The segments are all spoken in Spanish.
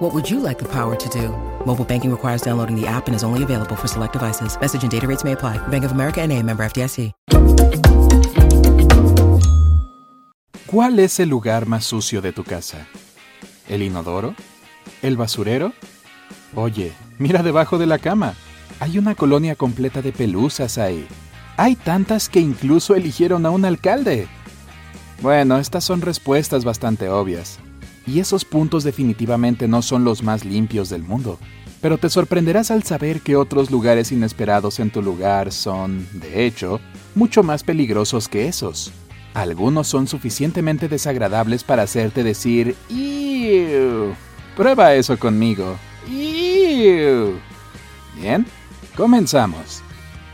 What would you like the power to do? Mobile banking requires downloading the app and is only available for select devices. Message and data rates may apply. Bank of America and a member FDIC. ¿Cuál es el lugar más sucio de tu casa? ¿El inodoro? ¿El basurero? Oye, mira debajo de la cama. Hay una colonia completa de pelusas ahí. Hay tantas que incluso eligieron a un alcalde. Bueno, estas son respuestas bastante obvias. Y esos puntos definitivamente no son los más limpios del mundo. Pero te sorprenderás al saber que otros lugares inesperados en tu lugar son, de hecho, mucho más peligrosos que esos. Algunos son suficientemente desagradables para hacerte decir, ¡Ew! Prueba eso conmigo. ¡Ew! Bien, comenzamos.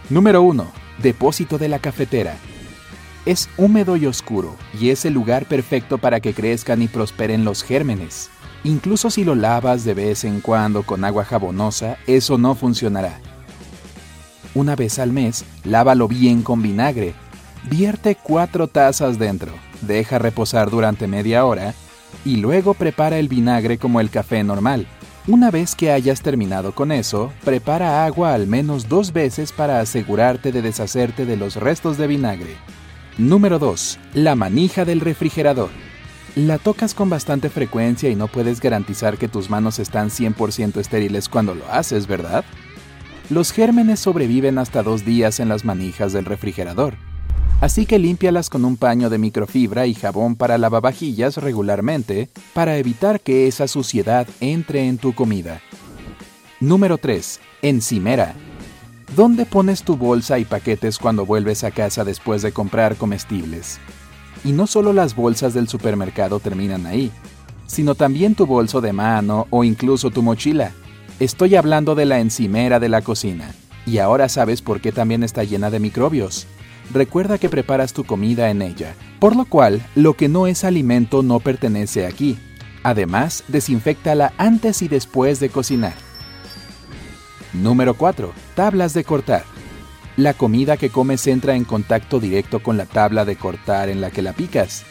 Número 1. Depósito de la cafetera. Es húmedo y oscuro, y es el lugar perfecto para que crezcan y prosperen los gérmenes. Incluso si lo lavas de vez en cuando con agua jabonosa, eso no funcionará. Una vez al mes, lávalo bien con vinagre. Vierte cuatro tazas dentro, deja reposar durante media hora y luego prepara el vinagre como el café normal. Una vez que hayas terminado con eso, prepara agua al menos dos veces para asegurarte de deshacerte de los restos de vinagre. Número 2. La manija del refrigerador. La tocas con bastante frecuencia y no puedes garantizar que tus manos están 100% estériles cuando lo haces, ¿verdad? Los gérmenes sobreviven hasta dos días en las manijas del refrigerador. Así que límpialas con un paño de microfibra y jabón para lavavajillas regularmente para evitar que esa suciedad entre en tu comida. Número 3. Encimera. ¿Dónde pones tu bolsa y paquetes cuando vuelves a casa después de comprar comestibles? Y no solo las bolsas del supermercado terminan ahí, sino también tu bolso de mano o incluso tu mochila. Estoy hablando de la encimera de la cocina. Y ahora sabes por qué también está llena de microbios. Recuerda que preparas tu comida en ella, por lo cual lo que no es alimento no pertenece aquí. Además, desinfectala antes y después de cocinar. Número 4. Tablas de cortar. La comida que comes entra en contacto directo con la tabla de cortar en la que la picas,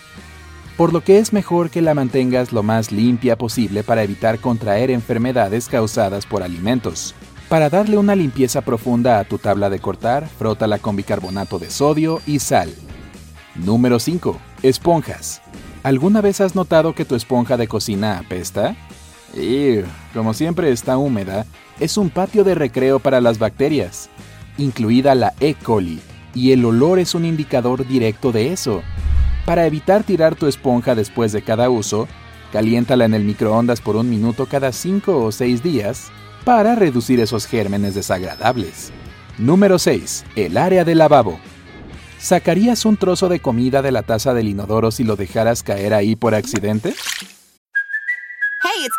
por lo que es mejor que la mantengas lo más limpia posible para evitar contraer enfermedades causadas por alimentos. Para darle una limpieza profunda a tu tabla de cortar, frótala con bicarbonato de sodio y sal. Número 5. Esponjas. ¿Alguna vez has notado que tu esponja de cocina apesta? Como siempre está húmeda, es un patio de recreo para las bacterias, incluida la E. coli, y el olor es un indicador directo de eso. Para evitar tirar tu esponja después de cada uso, caliéntala en el microondas por un minuto cada 5 o 6 días para reducir esos gérmenes desagradables. Número 6. El área del lavabo. ¿Sacarías un trozo de comida de la taza del inodoro si lo dejaras caer ahí por accidente?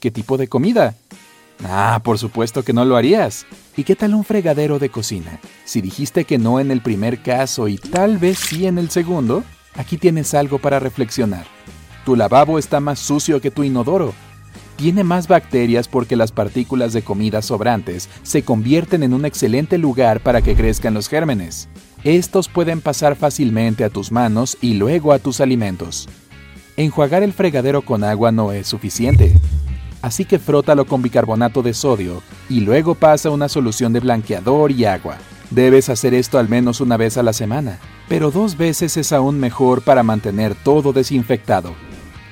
¿qué tipo de comida? Ah, por supuesto que no lo harías. ¿Y qué tal un fregadero de cocina? Si dijiste que no en el primer caso y tal vez sí en el segundo, aquí tienes algo para reflexionar. Tu lavabo está más sucio que tu inodoro. Tiene más bacterias porque las partículas de comida sobrantes se convierten en un excelente lugar para que crezcan los gérmenes. Estos pueden pasar fácilmente a tus manos y luego a tus alimentos. Enjuagar el fregadero con agua no es suficiente. Así que frótalo con bicarbonato de sodio y luego pasa una solución de blanqueador y agua. Debes hacer esto al menos una vez a la semana, pero dos veces es aún mejor para mantener todo desinfectado.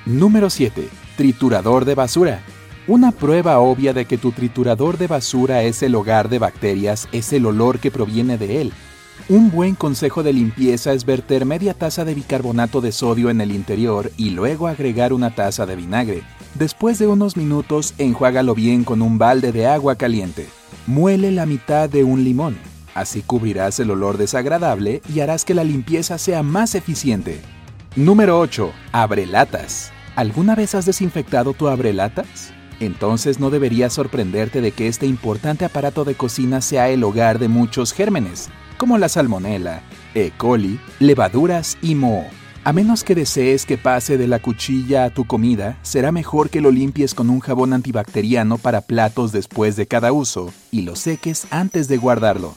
Número 7. Triturador de basura. Una prueba obvia de que tu triturador de basura es el hogar de bacterias es el olor que proviene de él. Un buen consejo de limpieza es verter media taza de bicarbonato de sodio en el interior y luego agregar una taza de vinagre. Después de unos minutos, enjuágalo bien con un balde de agua caliente. Muele la mitad de un limón. Así cubrirás el olor desagradable y harás que la limpieza sea más eficiente. Número 8. Abrelatas. ¿Alguna vez has desinfectado tu abrelatas? Entonces no debería sorprenderte de que este importante aparato de cocina sea el hogar de muchos gérmenes, como la salmonela, E. coli, levaduras y moho. A menos que desees que pase de la cuchilla a tu comida, será mejor que lo limpies con un jabón antibacteriano para platos después de cada uso y lo seques antes de guardarlo.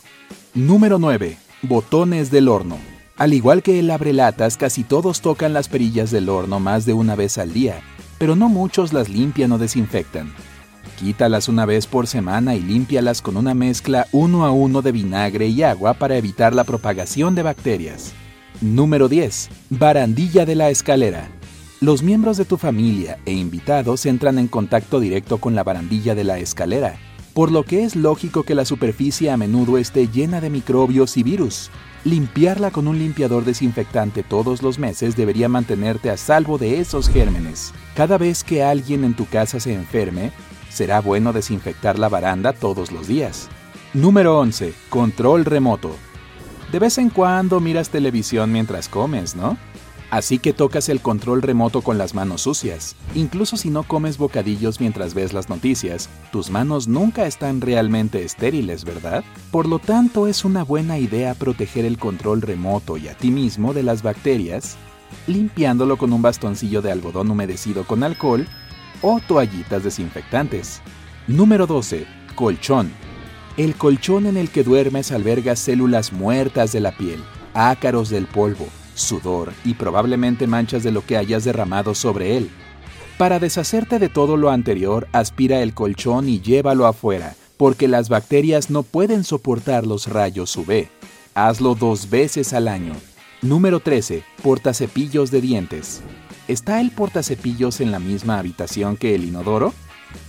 Número 9. Botones del horno. Al igual que el abrelatas, casi todos tocan las perillas del horno más de una vez al día, pero no muchos las limpian o desinfectan. Quítalas una vez por semana y límpialas con una mezcla uno a uno de vinagre y agua para evitar la propagación de bacterias. Número 10. Barandilla de la escalera. Los miembros de tu familia e invitados entran en contacto directo con la barandilla de la escalera, por lo que es lógico que la superficie a menudo esté llena de microbios y virus. Limpiarla con un limpiador desinfectante todos los meses debería mantenerte a salvo de esos gérmenes. Cada vez que alguien en tu casa se enferme, será bueno desinfectar la baranda todos los días. Número 11. Control remoto. De vez en cuando miras televisión mientras comes, ¿no? Así que tocas el control remoto con las manos sucias. Incluso si no comes bocadillos mientras ves las noticias, tus manos nunca están realmente estériles, ¿verdad? Por lo tanto, es una buena idea proteger el control remoto y a ti mismo de las bacterias, limpiándolo con un bastoncillo de algodón humedecido con alcohol o toallitas desinfectantes. Número 12. Colchón. El colchón en el que duermes alberga células muertas de la piel, ácaros del polvo, sudor y probablemente manchas de lo que hayas derramado sobre él. Para deshacerte de todo lo anterior, aspira el colchón y llévalo afuera, porque las bacterias no pueden soportar los rayos UV. Hazlo dos veces al año. Número 13. Portacepillos de dientes. ¿Está el portacepillos en la misma habitación que el inodoro?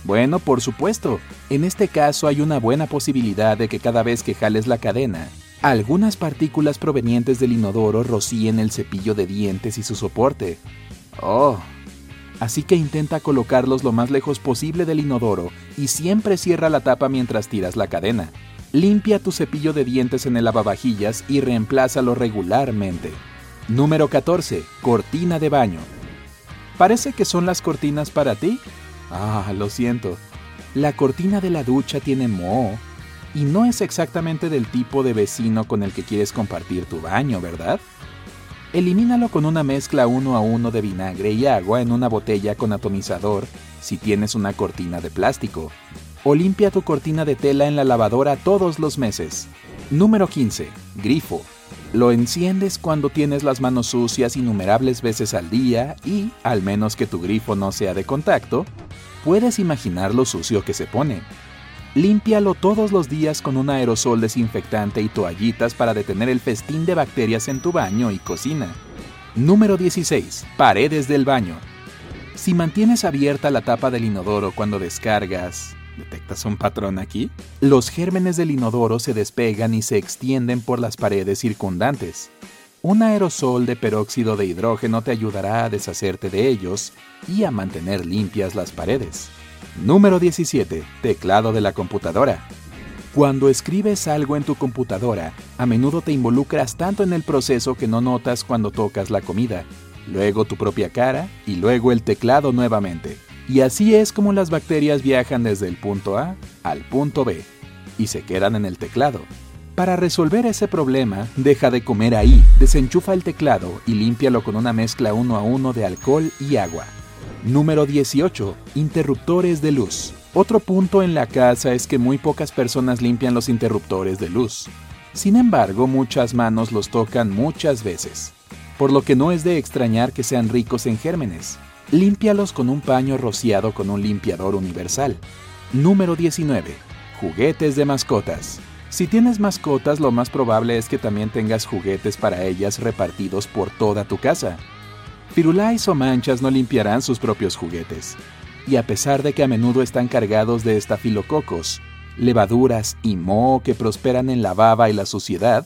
Bueno, por supuesto. En este caso hay una buena posibilidad de que cada vez que jales la cadena, algunas partículas provenientes del inodoro rocíen el cepillo de dientes y su soporte. Oh. Así que intenta colocarlos lo más lejos posible del inodoro y siempre cierra la tapa mientras tiras la cadena. Limpia tu cepillo de dientes en el lavavajillas y reemplázalo regularmente. Número 14. Cortina de baño. Parece que son las cortinas para ti. Ah, lo siento. La cortina de la ducha tiene moho y no es exactamente del tipo de vecino con el que quieres compartir tu baño, ¿verdad? Elimínalo con una mezcla uno a uno de vinagre y agua en una botella con atomizador si tienes una cortina de plástico. O limpia tu cortina de tela en la lavadora todos los meses. Número 15. Grifo. Lo enciendes cuando tienes las manos sucias innumerables veces al día y, al menos que tu grifo no sea de contacto, puedes imaginar lo sucio que se pone. Límpialo todos los días con un aerosol desinfectante y toallitas para detener el festín de bacterias en tu baño y cocina. Número 16. Paredes del baño. Si mantienes abierta la tapa del inodoro cuando descargas, ¿Detectas un patrón aquí? Los gérmenes del inodoro se despegan y se extienden por las paredes circundantes. Un aerosol de peróxido de hidrógeno te ayudará a deshacerte de ellos y a mantener limpias las paredes. Número 17. Teclado de la computadora. Cuando escribes algo en tu computadora, a menudo te involucras tanto en el proceso que no notas cuando tocas la comida, luego tu propia cara y luego el teclado nuevamente. Y así es como las bacterias viajan desde el punto A al punto B y se quedan en el teclado. Para resolver ese problema, deja de comer ahí, desenchufa el teclado y límpialo con una mezcla uno a uno de alcohol y agua. Número 18. Interruptores de luz. Otro punto en la casa es que muy pocas personas limpian los interruptores de luz. Sin embargo, muchas manos los tocan muchas veces, por lo que no es de extrañar que sean ricos en gérmenes. Límpialos con un paño rociado con un limpiador universal. Número 19. Juguetes de mascotas. Si tienes mascotas, lo más probable es que también tengas juguetes para ellas repartidos por toda tu casa. Firulais o manchas no limpiarán sus propios juguetes. Y a pesar de que a menudo están cargados de estafilococos, levaduras y moho que prosperan en la baba y la suciedad,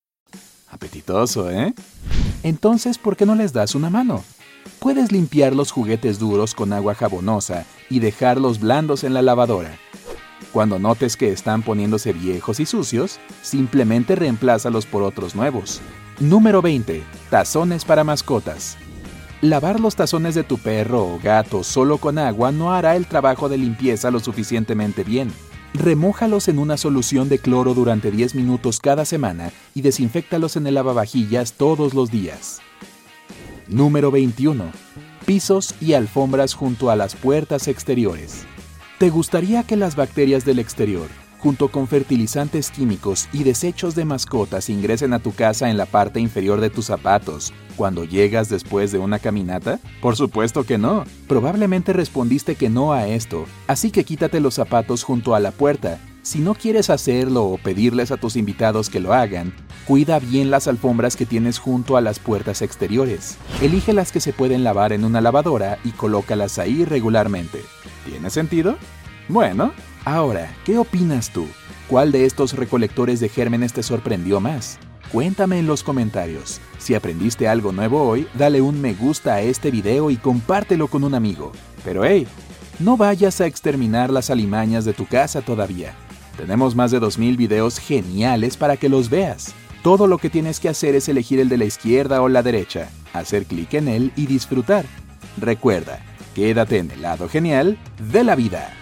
Apetitoso, ¿eh? Entonces, ¿por qué no les das una mano? Puedes limpiar los juguetes duros con agua jabonosa y dejarlos blandos en la lavadora. Cuando notes que están poniéndose viejos y sucios, simplemente reemplázalos por otros nuevos. Número 20. Tazones para mascotas. Lavar los tazones de tu perro o gato solo con agua no hará el trabajo de limpieza lo suficientemente bien. Remójalos en una solución de cloro durante 10 minutos cada semana y desinfectalos en el lavavajillas todos los días. Número 21. Pisos y alfombras junto a las puertas exteriores. ¿Te gustaría que las bacterias del exterior, junto con fertilizantes químicos y desechos de mascotas, ingresen a tu casa en la parte inferior de tus zapatos cuando llegas después de una caminata? Por supuesto que no. Probablemente respondiste que no a esto, así que quítate los zapatos junto a la puerta. Si no quieres hacerlo o pedirles a tus invitados que lo hagan, cuida bien las alfombras que tienes junto a las puertas exteriores. Elige las que se pueden lavar en una lavadora y colócalas ahí regularmente. ¿Tiene sentido? Bueno, ahora, ¿qué opinas tú? ¿Cuál de estos recolectores de gérmenes te sorprendió más? Cuéntame en los comentarios. Si aprendiste algo nuevo hoy, dale un me gusta a este video y compártelo con un amigo. Pero hey, no vayas a exterminar las alimañas de tu casa todavía. Tenemos más de 2.000 videos geniales para que los veas. Todo lo que tienes que hacer es elegir el de la izquierda o la derecha, hacer clic en él y disfrutar. Recuerda, quédate en el lado genial de la vida.